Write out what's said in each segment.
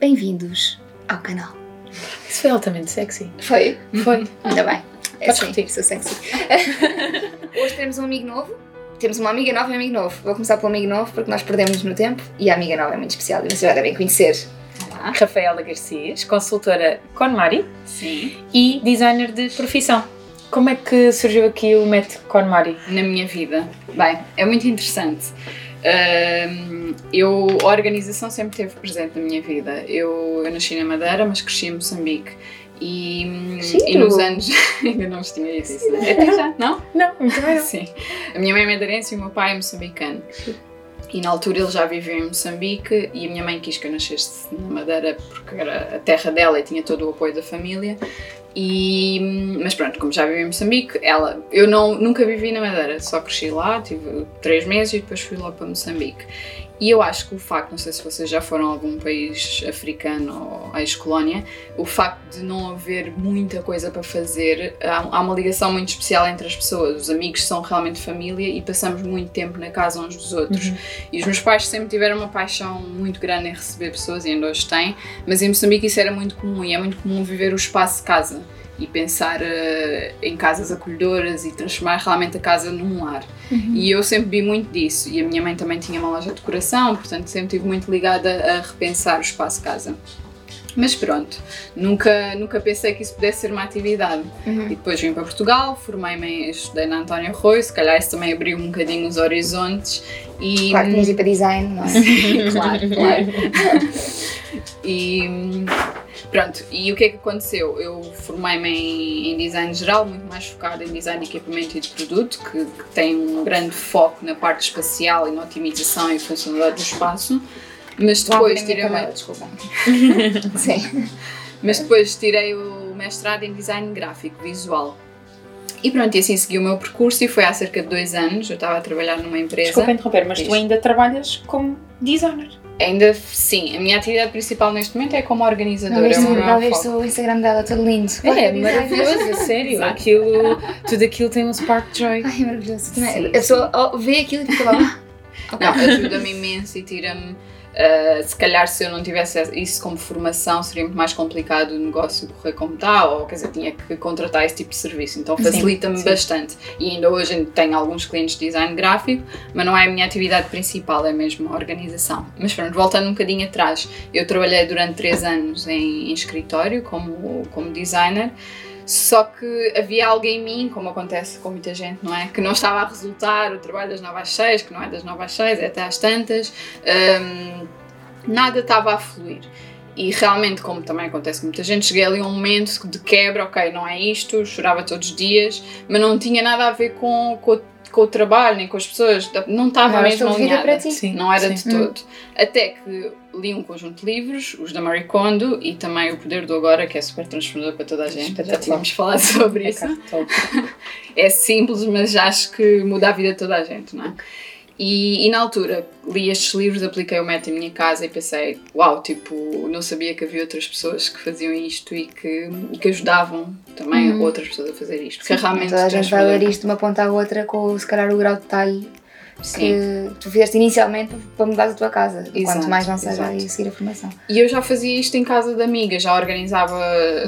Bem-vindos ao canal. Isso foi altamente sexy. Foi? Foi. Ainda bem. É Podes assim, repetir. sou sexy. Hoje temos um amigo novo. Temos uma amiga nova e um amigo novo. Vou começar pelo amigo novo porque nós perdemos no tempo e a amiga nova é muito especial e vocês já devem conhecer. Olá. Rafaela Garcias, consultora KonMari Sim, e designer de profissão. Como é que surgiu aqui o método KonMari? na minha vida. Bem, é muito interessante. Eu, a organização sempre esteve presente na minha vida. Eu, eu nasci na Madeira, mas cresci em Moçambique. E, e nos anos. Ainda não vos tinha dito isso, né? Até já, não? Não, muito bem. Sim. A minha mãe é madeirense e o meu pai é moçambicano. E na altura ele já vivia em Moçambique e a minha mãe quis que eu nascesse na Madeira porque era a terra dela e tinha todo o apoio da família. E, mas pronto, como já vivi em Moçambique, ela, eu não, nunca vivi na Madeira, só cresci lá, tive três meses e depois fui logo para Moçambique. E eu acho que o facto, não sei se vocês já foram a algum país africano ou ex-colónia, o facto de não haver muita coisa para fazer, há, uma ligação muito especial entre as pessoas. Os amigos são realmente família e passamos muito tempo na casa uns dos outros. E os meus pais sempre tiveram uma paixão muito grande em receber pessoas e ainda hoje têm, mas em Moçambique isso era muito comum e é muito comum viver o espaço de casa e pensar eh, em casas acolhedoras e transformar realmente a casa num lar. E eu sempre vi muito disso. E a minha mãe também tinha uma loja de decoração, portanto sempre estive muito ligada a repensar o espaço casa. Mas pronto, nunca, nunca pensei que isso pudesse ser uma atividade. E depois vim para Portugal, formei-me, estudei na António Arroio, se calhar isso também abriu um bocadinho os horizontes. E, Claro que tinhas para design, não é? claro, claro. e pronto, e o que é que aconteceu? Eu formei-me em, em design geral, muito mais focado em design de equipamento e de produto, que, que tem um grande foco na parte espacial e na otimização e funcionalidade do espaço. Mas depois tirei uma, Desculpa. Sim. mas depois tirei o mestrado em design gráfico visual. E pronto, e assim segui o meu percurso e foi há cerca de dois anos. Eu estava a trabalhar numa empresa. Desculpa interromper, mas tu ainda trabalhas como designer. Ainda sim, a minha atividade principal neste momento é como organizadora. Não é viste, não viste o Instagram dela todo lindo. É, design. maravilhoso, sério. Aquilo, tudo aquilo tem um spark joy. Ai, maravilhoso. Também- Sim, a pessoa vê aquilo e fica lá. "Ah, Não, ajuda-me imenso e tira-me. Ah, se calhar, se eu não tivesse isso como formação, seria muito mais complicado o negócio correr como está, ou quer dizer, tinha que contratar esse tipo de serviço. Então facilita-me bastante. E ainda hoje tenho alguns clientes de design gráfico, mas não é a minha atividade principal, é mesmo a organização. Mas pronto, voltando um bocadinho atrás, eu trabalhei durante três anos em, em escritório como, como designer. Só que havia algo em mim, como acontece com muita gente, não é? Que não estava a resultar o trabalho das 9 às 6, que não é das 9 às 6, é até às tantas. Hum, nada estava a fluir. E realmente, como também acontece com muita gente, cheguei ali a um momento de quebra, ok, não é isto, chorava todos os dias, mas não tinha nada a ver com, com, o- com o trabalho, nem com as pessoas, não estava Não, mesmo alinhada. para ti. Sim, Não era sim. de todo. Até que li um conjunto de livros, os da Marie Kondo e também O Poder do Agora, que é super transformador para toda a gente. Já tínhamos falado sobre É isso. É simples, mas acho que muda a vida de toda a gente, não é? E, e na altura li estes livros, apliquei o método em minha casa e pensei, uau, tipo, não sabia que havia outras pessoas que faziam isto e que, e que ajudavam também outras pessoas a fazer isto. Porque é realmente Toda a gente vai ler isto de uma ponta à outra com se calhar o grau de detalhe Sim. Que tu fizeste inicialmente para mudar a tua casa. Exato, Quanto mais não seja a seguir a formação. E eu já fazia isto em casa de amigas, já organizava,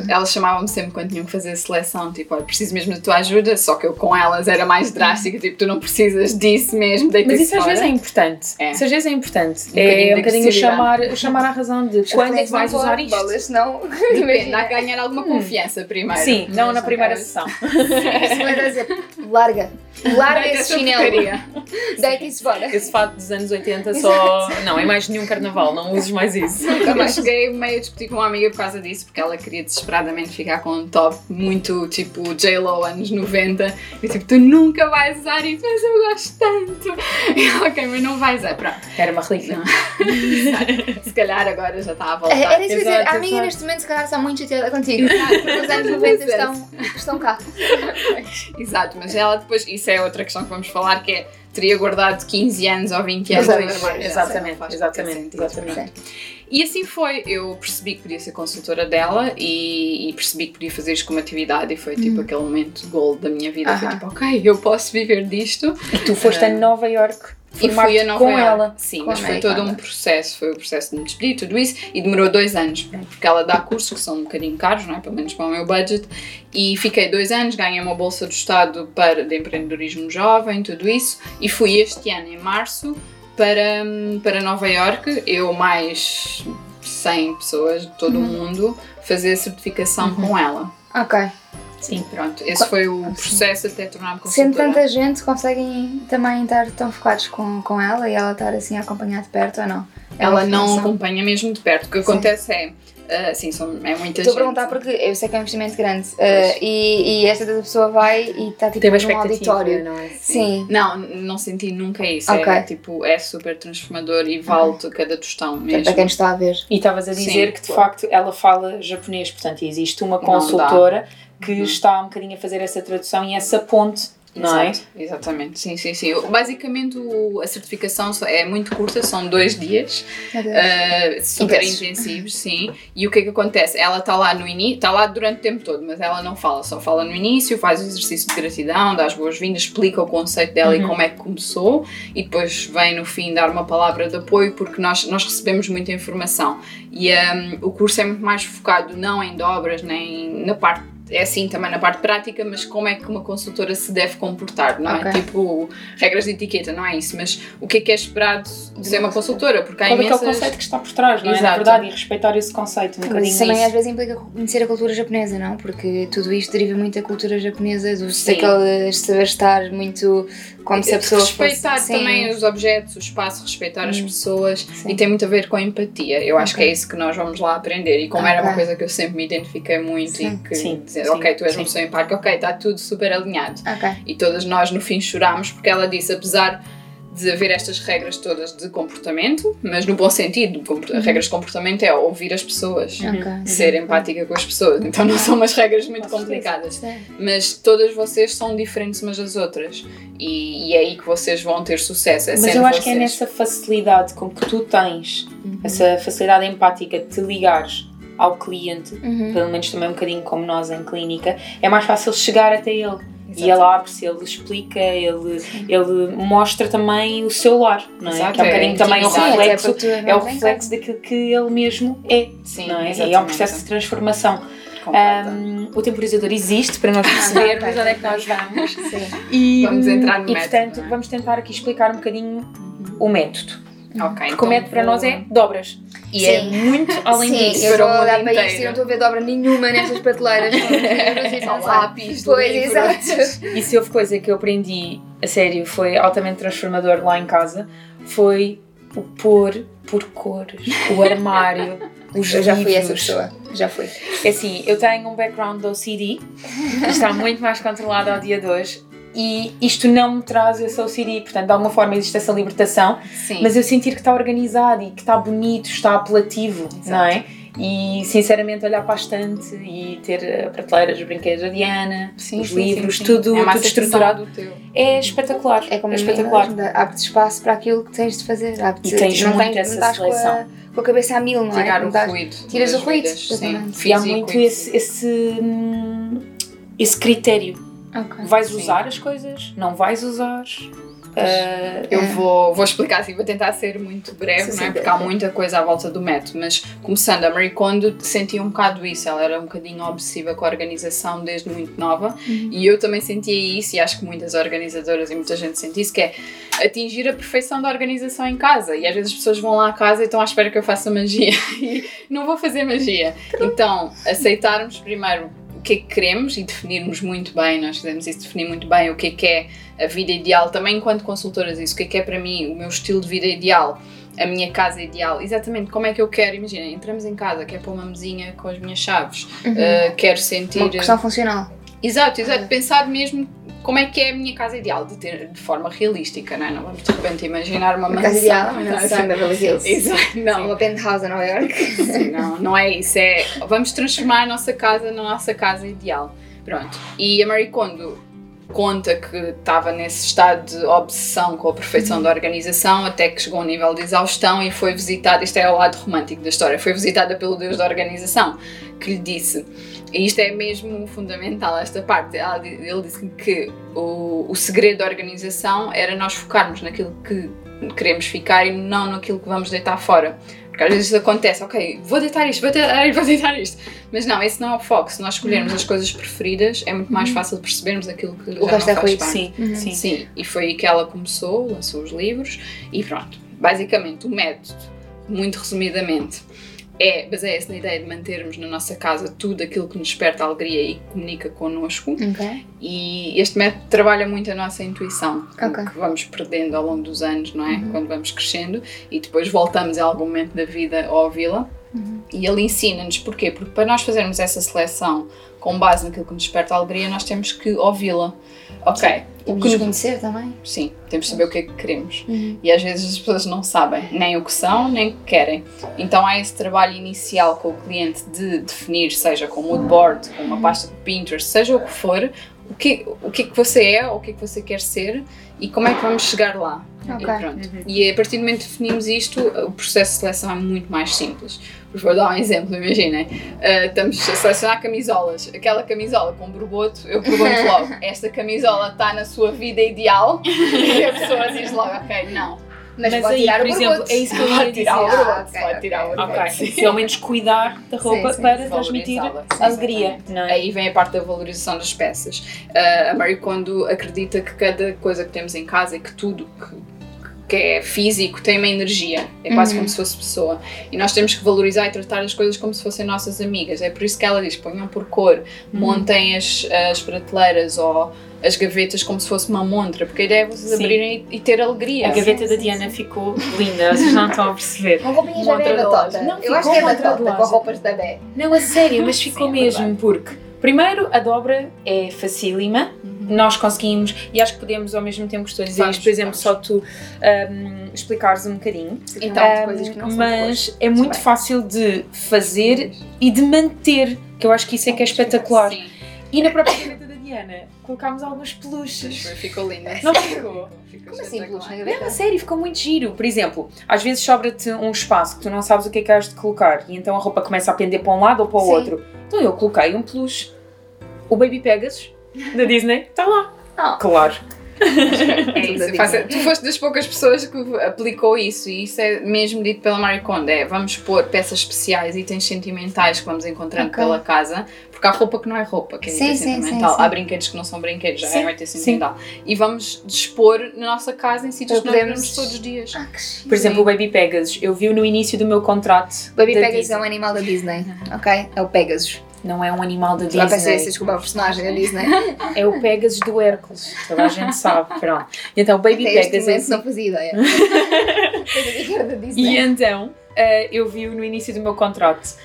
elas chamavam-me sempre quando tinham que fazer a seleção, tipo, olha, preciso mesmo da tua ajuda, só que eu com elas era mais drástica, tipo, tu não precisas disso mesmo, deita Mas isso às fora. vezes é importante. É. Isso às vezes é importante. Um é um bocadinho chamar, chamar a razão de quando é que vais usar isto. Bolas, não. Depende, há que ganhar alguma confiança primeiro. Sim, não Mas na primeira sessão. Se vais a dizer, larga. Larga esse chinelo. isso fora. Esse fato dos anos 80 só. Não, é mais nenhum carnaval, não uses mais isso. Nunca mais. cheguei meio a discutir com uma amiga por causa disso, porque ela queria desesperadamente ficar com um top muito tipo J-Lo anos 90. E tipo, tu nunca vais usar isso, mas eu gosto tanto. E ela, ok, mas não vais usar. Pronto. Era uma relíquia. Se calhar agora já está a voltar. É, Era isso que dizer, Exato, a amiga exato. neste momento se calhar está muito chateada contigo. Porque os anos 90 estão, estão cá. Exato, mas ela depois, isso é outra questão que vamos falar, que é teria guardado 15 anos ou 20 anos. Exatamente, exatamente, sentido. exatamente. E assim foi, eu percebi que podia ser consultora dela e, e percebi que podia fazer isto como atividade e foi tipo aquele momento de gold da minha vida. Foi Aham. tipo, ok, eu posso viver disto. E tu foste a Nova York E fui a Nova com Iorque. ela. Sim, Com mas foi todo um processo. Foi o processo de me despedir, tudo isso. E demorou dois anos, porque ela dá cursos que são um bocadinho caros, não é? Pelo menos para o meu budget. E fiquei dois anos, ganhei uma bolsa do Estado para, de empreendedorismo jovem, tudo isso. E fui este ano, em março, para, para Nova Iorque. Eu mais 100 pessoas de todo o mundo fazer a certificação com ela. Ok. Sim. Pronto, esse foi o processo até tornar-me Sendo tanta gente, conseguem também estar tão focados com, com ela e ela estar assim a acompanhar de perto ou não? É Ela não acompanha mesmo de perto. O que Sim. acontece é, ah, sim, são, é muita Estou a gente. perguntar porque eu sei que é um investimento grande uh, e, e esta pessoa vai e está tipo a num expectativa, auditório. não é? Sim. Não, não senti nunca isso. Ok. É, tipo, é super transformador e vale-te cada tostão mesmo. Para quem está a ver. E estavas a dizer Sim, que de claro. facto ela fala japonês, portanto existe uma consultora que Uhum. está um bocadinho a fazer essa tradução e essa ponte, não é? Exato, exatamente, sim, sim, sim. Basicamente o- a certificação é muito curta, são dois dias, ah, super intensivos, sim. E o que é que acontece? Ela está lá no início, está lá durante o tempo todo, mas ela não fala, só fala no início, faz o exercício de gratidão, dá as boas-vindas, explica o conceito dela e Uhum. como é que começou, e depois vem no fim dar uma palavra de apoio, porque nós, nós recebemos muita informação. E ahm, o curso é muito mais focado não em dobras, nem na parte. É assim também na parte prática, mas como é que uma consultora se deve comportar, não é? Tipo, regras de etiqueta, não é isso, mas o que é que é esperado de ser uma consultora? Porque há Qual é que é o imensas... conceito que está por trás, não é? Na Exato. verdade, e respeitar esse conceito um bocadinho isso também isso. às vezes implica conhecer a cultura japonesa, não? Porque tudo isto deriva muito da cultura japonesa, do, saber estar muito como se a pessoa respeitar fosse... Sim. também os objetos, o espaço, respeitar as Hum. pessoas Sim. e tem muito a ver com a empatia. Eu acho Ok. que é isso que nós vamos lá aprender. E como era uma coisa que eu sempre me identifiquei muito Sim. e que Sim, dizer, sim, ok, tu és sim. uma pessoa empática, ok, está tudo super alinhado. Ok. E todas nós no fim chorámos porque ela disse, apesar de haver estas regras todas de comportamento, mas no bom sentido, Uhum. regras de comportamento é ouvir as pessoas. Ok. Ser empática com as pessoas, então não são umas regras muito complicadas mas todas vocês são diferentes umas das outras e, e é aí que vocês vão ter sucesso. É Mas eu acho que é vocês. nessa facilidade com que tu tens, Uhum. essa facilidade empática de te ligares ao cliente, Uhum. pelo menos também um bocadinho como nós em clínica, é mais fácil chegar até ele. E Exato. ele abre-se, ele explica, ele, ele mostra também o seu lar, não é? Exato, que é um é bocadinho também o até reflexo, tu é o reflexo daquilo que ele mesmo é, Sim, não é? E é um exatamente. processo de transformação. Um, o temporizador existe para nós percebermos onde é que nós vamos. Sim. E, Vamos entrar no E método, portanto, não é? vamos tentar aqui explicar um bocadinho o método. Ok, Porque o método para nós é dobras. E é Sim. muito além Sim, disso. eu estou a olhar para isto e inteiro. não estou a ver dobra nenhuma nestas prateleiras. com livros e pensar. lápis, Pois, exato. E se houve coisa que eu aprendi, a sério, foi altamente transformador lá em casa, foi o pôr por cores, o armário, os Eu já fui livros. essa pessoa. Já fui. É assim, eu tenho um background do que está muito mais controlado ao dia de hoje, e isto não me traz esse OCD, portanto, de alguma forma existe essa libertação, Sim. mas eu sentir que está organizado e que está bonito, está apelativo, não é? E sinceramente olhar para a estante e ter a prateleira dos brinquedos da Diana, Sim, os sim, livros, sim, sim. tudo, é tudo estruturado. É espetacular. É como é espetacular. abre-te espaço para aquilo que tens de fazer. E tens não muito tens- essa estás com a, seleção. com a cabeça a mil, não é? Tirar Não o ruído. tiras o ruído, vidas, Sim. E há muito esse, esse, hum, esse critério. Ok. Vais Sim. usar as coisas? Não vais usar? Ah, Eu vou, vou explicar assim, vou tentar ser muito breve, não é? Porque há muita coisa à volta do método, mas começando, a Marie Kondo sentia um bocado isso, ela era um bocadinho obsessiva com a organização desde muito nova Uhum. e eu também sentia isso e acho que muitas organizadoras e muita gente sente isso, que é atingir a perfeição da organização em casa e às vezes as pessoas vão lá à casa e estão à espera que eu faça magia e não vou fazer magia. Então, aceitarmos primeiro o que é que queremos e definirmos muito bem, nós fizemos isso, definir muito bem o que é que é a vida ideal, também enquanto consultoras, isso, o que é que é para mim o meu estilo de vida ideal, a minha casa ideal, exatamente como é que eu quero, imagina, entramos em casa, quero pôr uma mesinha com as minhas chaves, uh, quero sentir... Uma questão funcional. Exato, exato, pensar mesmo como é que é a minha casa ideal, de ter de forma realística, não é? Não vamos de repente imaginar uma Uma mansão. casa ideal, uma mansão em Beverly Hills. Exato, não. Uma penthouse em Nova York. Sim, não, não é isso. É vamos transformar a nossa casa na nossa casa ideal. Pronto. E a Marie Kondo conta que estava nesse estado de obsessão com a perfeição da organização até que chegou a um nível de exaustão e foi visitada. Isto é o lado romântico da história. Foi visitada pelo Deus da organização que lhe disse. E isto é mesmo fundamental, esta parte. Ele disse que o, o segredo da organização era nós focarmos naquilo que queremos ficar e não naquilo que vamos deitar fora. Porque às vezes acontece, ok, vou deitar isto, vou deitar isto, vou deitar isto. Mas não, esse não é o foco. Se nós escolhermos as coisas preferidas, é muito mais fácil percebermos aquilo que O já resto é ruído. Sim, sim. Sim, e foi aí que ela começou, lançou os livros e pronto. Basicamente, o método, muito resumidamente, é baseia-se na ideia de mantermos na nossa casa tudo aquilo que nos desperta alegria e que comunica connosco. Ok. E este método trabalha muito a nossa intuição, que- Ok. que vamos perdendo ao longo dos anos, não é? Quando vamos crescendo e depois voltamos em algum momento da vida a ouvi-la. E ele ensina-nos porquê? Porque para nós fazermos essa seleção com base naquilo que nos desperta alegria, nós temos que ouvi-la. Ok, o Temos que de nos conhecer também. Sim, temos de saber o que é que queremos. E às vezes as pessoas não sabem nem o que são, nem o que querem. Então há esse trabalho inicial com o cliente de definir, seja com mood board, com uma pasta de Pinterest, seja o que for, o que, o que é que você é, o que é que você quer ser e como é que vamos chegar lá. Ok. E pronto. E a partir do momento que definimos isto, o processo de seleção é muito mais simples. Vou dar um exemplo, imaginem. Uh, estamos a selecionar camisolas. Aquela camisola com borboto, eu pergunto logo: esta camisola está na sua vida ideal? E a pessoa diz logo: ok, não. Mas, Mas pode aí, tirar por o exemplo, é isso que eu ia dizer. tirar o Ah, ok, pode tirar o. Ok, sim. pelo menos cuidar da roupa sim, para transmitir sim, alegria, não é? Aí vem a parte da valorização das peças. Uh, a Marie Kondo acredita que cada coisa que temos em casa e que tudo que, que é físico tem uma energia. É quase como se fosse pessoa. E nós temos que valorizar e tratar as coisas como se fossem nossas amigas. É por isso que ela diz: ponham por cor, montem as, as prateleiras ou as gavetas como se fosse uma montra, porque a ideia é vocês Sim. abrirem e, e ter alegria. A gaveta da Diana ficou linda, vocês não estão a perceber. Com roupinhas da Montra Bé, de Batota. loja. Não, Eu acho que é de Batota com roupas da Bé. Não, a sério, mas ficou Sim, é mesmo, porque primeiro a dobra é facílima, nós conseguimos, e acho que podemos ao mesmo tempo que estou a dizer isto, por exemplo, vamos. só tu ahm, explicares um bocadinho. Então, Ahm, coisas que não são mas é muito bem. fácil de fazer e de manter, que eu acho que isso é que é espetacular. Sim, E na própria Diana colocámos alguns peluches. ficou linda. Não ficou? Ficou Como assim, peluche Não, gaveta? a sério, ficou muito giro. Por exemplo, às vezes sobra-te um espaço que tu não sabes o que é que has de colocar e então a roupa começa a pender para um lado ou para o Sim. outro. Então eu coloquei um peluche. O Baby Pegasus, da Disney, está lá. Ah. Claro. É isso, Disney. tu foste das poucas pessoas que aplicou isso e isso é mesmo dito pela Marie Kondo, é vamos pôr peças especiais, itens sentimentais que vamos encontrando Ok. pela casa, porque há roupa que não é roupa, que é Sim, item sim, sentimental, sim, sim. há brinquedos que não são brinquedos, já é item sentimental. E vamos dispor na nossa casa em sítios que nós podermos- vemos todos os dias. Ah, que. Por exemplo, o Baby Pegasus, eu vi no início do meu contrato. Baby Pegasus Disney. é um animal da Disney, ok? É o Pegasus. Não é um animal da Vai pensar Disney. desculpa, o personagem da Disney. É o Pegasus do Hércules. Toda a gente sabe. Pronto. Então, o Baby Até este Pegasus. momento não fazia ideia. E Disney. então, eh, eu vi no início do meu contrato.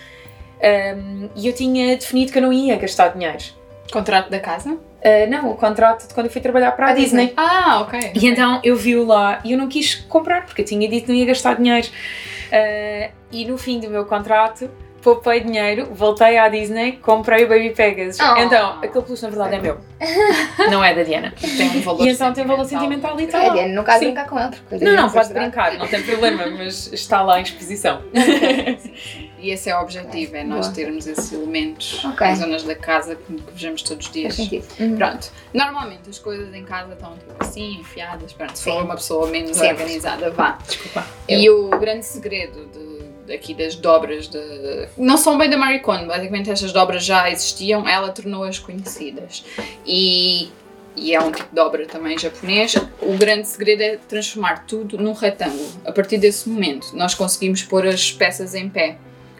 Um, e eu tinha definido que eu não ia gastar dinheiro. Contrato da casa? Uh, não, o contrato de quando eu fui trabalhar para a, A Disney. Disney. Ah, ok. E então eu vi-o lá e eu não quis comprar porque eu tinha dito que não ia gastar dinheiro. Uh, e no fim do meu contrato, poupei dinheiro, voltei à Disney, comprei o Baby Pegasus. Oh. Então, aquele peluche na verdade é meu. Não é da Diana. Tem um valor E então tem valor sentimental e É, tal. Diana, não caso brincar com ele. porque Não, não, pode brincar, não tem problema, mas está lá em exposição. E esse é o objetivo, é nós Boa. termos esses elementos Ok. em zonas da casa que, que vejamos todos os dias. sentido. Uhum. Pronto, normalmente as coisas em casa estão tipo assim, enfiadas, pronto, se for uma pessoa menos Sempre. organizada, vá. Desculpa. E o grande segredo de, aqui das dobras, de, não são bem da Marie Kondo, basicamente estas dobras já existiam, ela tornou-as conhecidas. E, e é um tipo de dobra também japonês. O grande segredo é transformar tudo num retângulo. A partir desse momento, nós conseguimos pôr as peças em pé.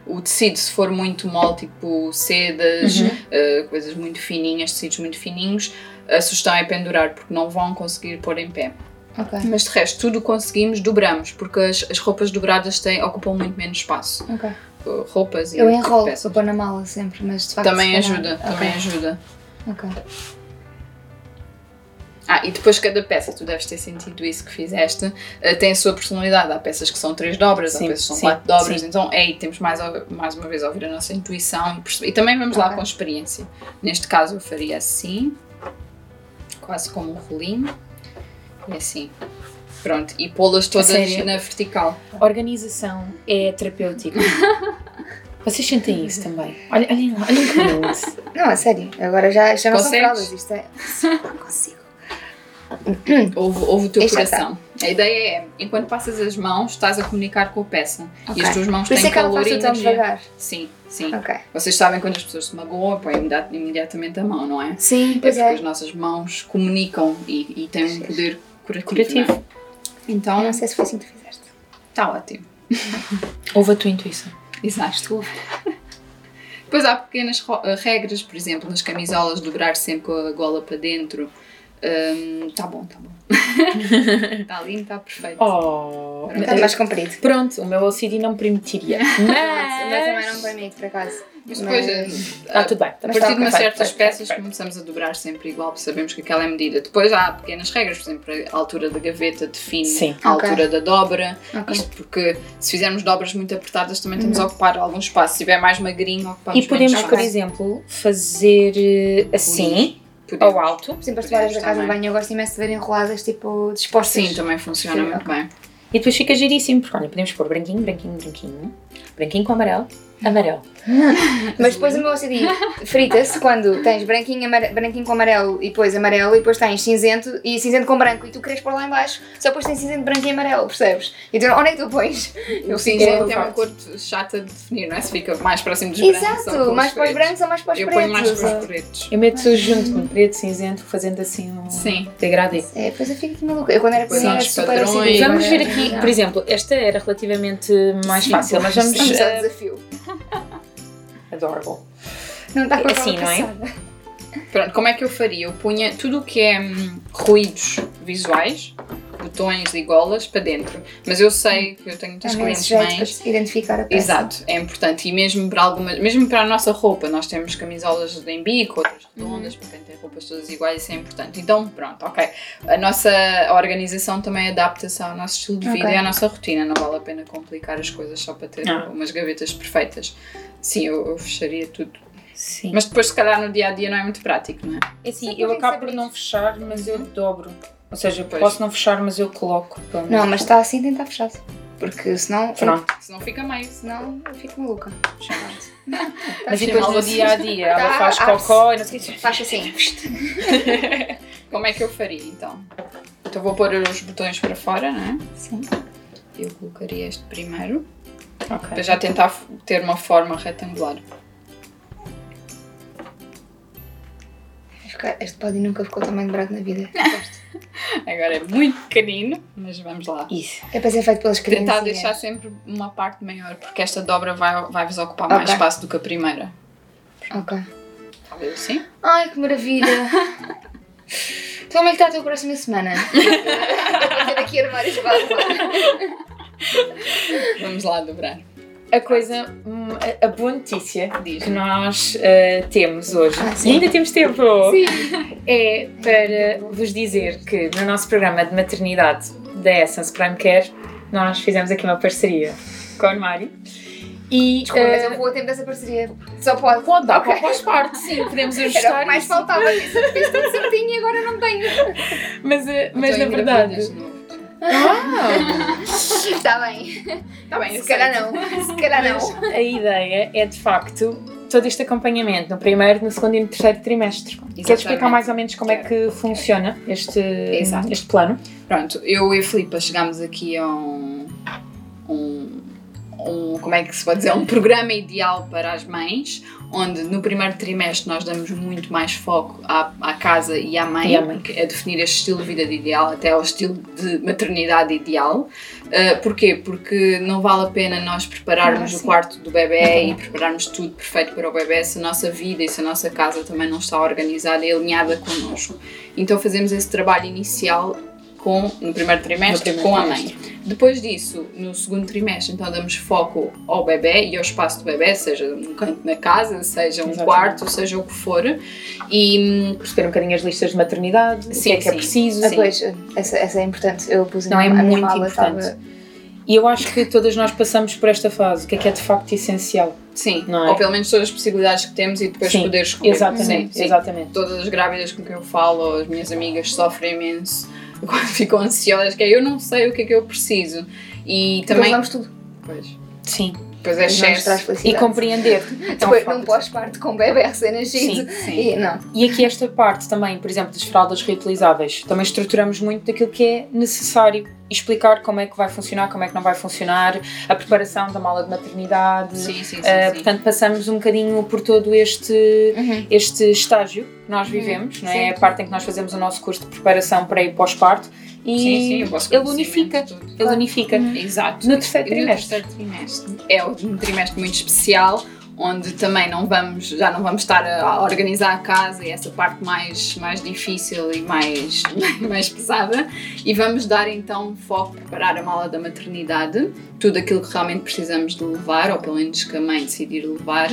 o tecido, se for muito mole, tipo sedas, Uhum. uh, coisas muito fininhas, tecidos muito fininhos, a sugestão é pendurar, porque não vão conseguir pôr em pé. Ok. Mas de resto, tudo conseguimos, dobramos, porque as, as roupas dobradas têm, ocupam muito menos espaço. Ok. Uh, Roupas e Eu enrolo peças. para pôr na mala sempre, mas de facto. Também ajuda, também ajuda. Ok. Ah, e depois cada peça, tu deves ter sentido isso que fizeste, eh, tem a sua personalidade. Há peças que são três dobras, Sim, há peças que são sim, quatro dobras, sim. então é aí temos mais, a- mais uma vez a ouvir a nossa intuição e, perceber- e também vamos lá Ok. com experiência. Neste caso eu faria assim, quase como um rolinho, e assim. Pronto, e pô-las todas na vertical. Organização é terapêutica. Vocês sentem isso também? Olha, olhem lá, olhem que lindo. Não, a sério. Agora já, já não são fraldas. Isto é. Não consigo. Ouve, ouve o teu Aí já coração. A ideia é, enquanto passas as mãos, estás a comunicar com a peça. Ok. E as tuas mãos Por têm é calor e energia. devagar. Sim, sim. Ok. Vocês sabem quando as pessoas se magoam, põem imediat- imediatamente a mão, não é? Sim, É pois porque é. as nossas mãos comunicam e, e têm um poder curativo. Curativo. não é? Então, Não sei se foi assim que tu fizeste. está ótimo. Ouve a tua intuição. Exato. Depois há pequenas eh, regras, por exemplo, nas camisolas, dobrar sempre com a gola para dentro. Hum, tá bom, tá bom. Está lindo, está perfeito. Oh. Está mais comprido. Pronto, o meu OCD não permitiria. Mas também Mas. não permite, por acaso. Mas depois, eh, Está tudo bem. A Mas partir tá de perfeito, peças perfeito. começamos a dobrar sempre igual, porque sabemos que aquela é medida. Depois há pequenas regras, por exemplo, a altura da gaveta define Sim. a Ok. altura da dobra. Ok. Isto porque se fizermos dobras muito apertadas também temos a ocupar algum espaço. Se estiver mais magrinho, ocupamos E podemos, menos por espaço. exemplo, fazer eh, assim, Podemos. ao alto. Por exemplo, as toalhas da casa de Também. banho eu gosto imenso de ver enroladas, tipo, dispostas. Sim, também funciona Sim, muito ok. bem. E depois fica giríssimo, porque olha, podemos pôr branquinho, branquinho, branquinho, branquinho com amarelo, amarelo. Mas depois o meu OCD frita-se quando tens branquinho, amare- branquinho com amarelo e depois amarelo e depois tens cinzento e cinzento com branco e tu queres pôr lá em baixo, só depois tens cinzento, branco e amarelo, percebes? E tu, onde é que tu pões? O fico- cinzento é uma eu- cor chata de definir, não é? Se fica mais próximo dos brancos. ou com Exato, mais para os brancos ou mais para os Eu pretos. ponho mais para os pretos. Eu meto junto com preto, cinzento, fazendo assim um Sim. degradê. É, depois eu fico aqui maluca. Eu quando era pequena era super padrões. OCD. Vamos ver aqui, não. por exemplo, esta era relativamente mais Sim, fácil, mas vamos. Vamos ao eh, desafio. adorable. Não está com a Assim, não é? passada. Pronto, como é que eu faria? Eu punha tudo o que é hum, ruídos visuais, botões e golas para dentro. Mas eu sei que eu tenho muitas esse clientes mães. identificar a peça. Exato, é importante. E mesmo para algumas, mesmo para a nossa roupa, nós temos camisolas em bico, outras redondas, para quem tem roupas todas iguais, isso é importante. Então, pronto, ok. A nossa organização também adapta-se ao nosso estilo de vida Ok. e à nossa rotina. Não vale a pena complicar as coisas só para ter Não. umas gavetas perfeitas. Sim, eu, eu fecharia tudo. Sim. Mas depois, se calhar, no dia a dia não é muito prático, não é? É assim, Sim, eu acabo por não fechar, mas eu dobro. Ou seja, Pois. posso não fechar, mas eu coloco. pelo menos. Não, mas está assim, tem que estar fechado. Porque senão. Pronto. Senão fica meio. Senão eu fico maluca. Mas depois no dia a dia, ela Tá, faz abre-se. cocó e não sei o que. Faz assim. Como é que eu faria, então? Então vou pôr os botões para fora, não é? Sim. Eu colocaria este primeiro. Ok. Para já tentar ter uma forma retangular. Este body nunca ficou tão bem dobrado na vida. Agora é muito pequenino, mas vamos lá. Isso. É para ser feito pelas crianças. Tentar deixar sempre uma parte maior, porque esta dobra vai- vai-vos ocupar mais Ok. espaço do que a primeira. Ok. Talvez assim. Ai, que maravilha! então, como é que está a tua próxima semana? Vou ter aqui armários para. Vamos lá dobrar. A coisa, hum, a- a boa notícia que nós eh, temos hoje, Ah, e sim. ainda temos tempo, é para vos dizer que no nosso programa de maternidade da Essence Prime Care, nós fizemos aqui uma parceria com o armário. E Desculpa, mas eh, eu vou a tempo dessa parceria. Só pode. pode dar Ok. para pós-parte, sim, podemos Era o ajustar que mais isso. faltava. Fiz tudo certinho e agora não tenho. Mas, eh, mas na verdade. Novo. Ah, Está bem. Está bem, Se calhar não. Se calhar não. a ideia é de facto todo este acompanhamento no primeiro, no segundo e no terceiro trimestre. Queres explicar mais ou menos como é que funciona este, Exato. este plano? Pronto, eu e a Filipa chegámos aqui a um, um, um, como é que se pode dizer, um programa ideal para as mães, onde no primeiro trimestre nós damos muito mais foco à, à casa e à mãe, E à mãe. que é definir este estilo de vida ideal até ao estilo de maternidade ideal. Uh, porquê? Porque não vale a pena nós prepararmos Ah, o quarto do bebê e prepararmos tudo perfeito para o bebê se a nossa vida e se a nossa casa também não está organizada e alinhada connosco. Então fazemos esse trabalho inicial com, no primeiro trimestre No primeiro com a trimestre. mãe. Depois disso, no segundo trimestre, então damos foco ao bebê e ao espaço do bebê, seja um canto na casa, seja um Exatamente. quarto, seja o que for. E hum, Perceber um bocadinho as listas de maternidade, o Sim, que é que é sim. preciso. Ah, pois, essa, essa é importante. Eu pus Não, a é a muito mala, importante. estava- E eu acho que todas nós passamos por esta fase, o que é que é de facto essencial. sim, Não é? ou pelo menos todas as possibilidades que temos e depois Sim, poder escolher. Exatamente, Sim, sim. exatamente. Todas as grávidas com quem eu falo, as minhas amigas sofrem imenso quando ficam ansiosas, que é eu não sei o que é que eu preciso. E também. levamos tudo. Pois, Sim. Pois é Não excesso. E compreender. É Depois, facto. num pós-parto com bebê recém-nascido. Sim, sim. E, não. E aqui esta parte também, por exemplo, das fraldas reutilizáveis, também estruturamos muito daquilo que é necessário explicar como é que vai funcionar, como é que não vai funcionar, a preparação da mala de maternidade. Sim, sim, sim. Uh, sim. portanto, passamos um bocadinho por todo este, Uhum. este estágio que nós vivemos, não é? sim. A parte em que nós fazemos o nosso curso de preparação para e pós-parto e Sim, sim, ele unifica, tudo. ele unifica. Exato. No terceiro E no trimestre. terceiro trimestre. É um trimestre muito especial, onde também não vamos, já não vamos estar a organizar a casa e essa parte mais, mais difícil e mais, mais pesada. E vamos dar então foco, preparar a mala da maternidade, tudo aquilo que realmente precisamos de levar, ou pelo menos que a mãe decidir levar.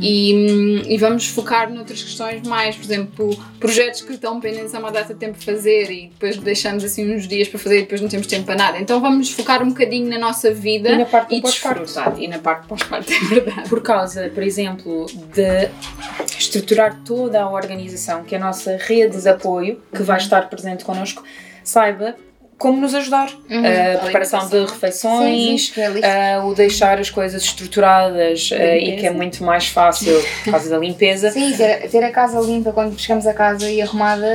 E, hum, e vamos focar noutras questões mais, por exemplo, projetos que estão pendentes há uma data de tempo de fazer e depois deixamos assim uns dias para fazer e depois não temos tempo para nada. Então vamos focar um bocadinho na nossa vida E na parte e pós-parto. desfrutar. E na parte pós-parto, é verdade. Por causa, por exemplo, de estruturar toda a organização, que é a nossa rede de apoio, que vai estar presente connosco, saiba como nos ajudar. Uhum. a preparação de Sim, refeições, sim, que é a o deixar as coisas estruturadas ah, e que é muito mais fácil por causa da limpeza. Sim, ter, ter a casa limpa quando chegamos a casa e arrumada.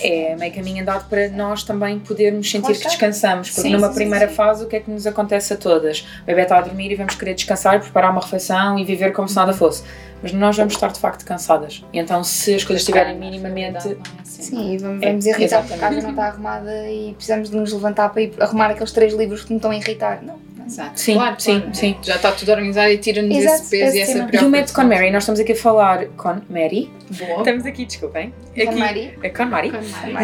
É meio caminho andado para nós também podermos sentir Claro que descansamos, porque Sim, numa sim, sim, primeira sim. fase o que é que nos acontece a todas? O bebê está a dormir e vamos querer descansar, preparar uma refeição e viver como se nada fosse. Mas nós vamos estar de facto cansadas. E então se as coisas estiverem minimamente. Sim, e vamos, É, vamos irritar porque a casa não está arrumada e precisamos de nos levantar para ir arrumar aqueles três livros que me estão a irritar. Não. não. Exato. Sim, claro, sim, claro. sim. Já está tudo organizado e tira-nos esse peso esse e essa preocupação. E o método com Mary, nós estamos aqui a falar com Mary. Boa. Estamos aqui, desculpem. Com a Mari? É com. Com. Mari.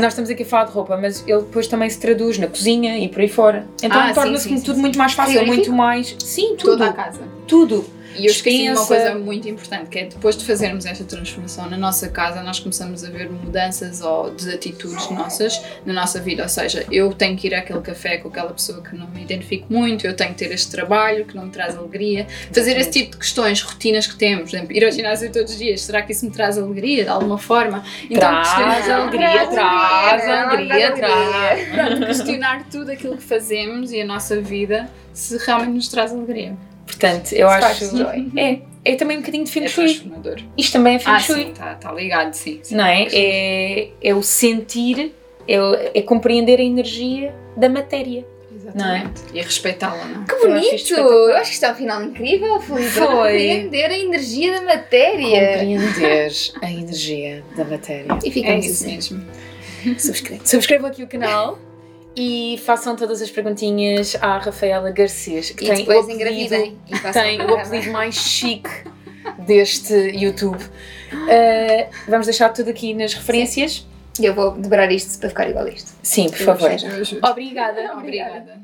Nós estamos aqui a falar de roupa, mas ele depois também se traduz na cozinha e por aí fora. Então Ah, sim, torna-se sim, sim, tudo sim. muito mais fácil, muito mais. Sim, tudo. Toda a casa. Tudo. E eu esqueci uma coisa muito importante, que é depois de fazermos esta transformação na nossa casa, nós começamos a ver mudanças ou de atitudes nossas na nossa vida. Ou seja, eu tenho que ir àquele café com aquela pessoa que não me identifico muito, eu tenho que ter este trabalho que não me traz alegria. Fazer esse tipo de questões, rotinas que temos, por exemplo, ir ao ginásio todos os dias, será que isso me traz alegria de alguma forma? Traz questionar- alegria, traz alegria, traz traz. Questionar tudo aquilo que fazemos e a nossa vida se realmente nos traz alegria. Portanto, eu Faz acho. joy. É, é também um bocadinho de Feng É Shui. transformador. Isto também é Feng Ah, Shui. sim, está tá ligado, sim. sim. Não é? é? É o sentir, é, é compreender a energia da matéria. Exatamente. E respeitá-la, não é? Que bonito! Eu acho que isto é um final incrível. Foi. Compreender a energia da matéria. Compreender a energia da matéria. E É ficamos isso assim. mesmo. Subscreve. Subscrevam aqui o canal e façam todas as perguntinhas à Rafaela Garcês, que E tem depois o apelido. E tem o apelido mais chique deste YouTube. Uh, vamos deixar tudo aqui nas referências. E eu vou dobrar isto para ficar igual a isto. Sim, por Eu favor. ajudo. Obrigada. Obrigada.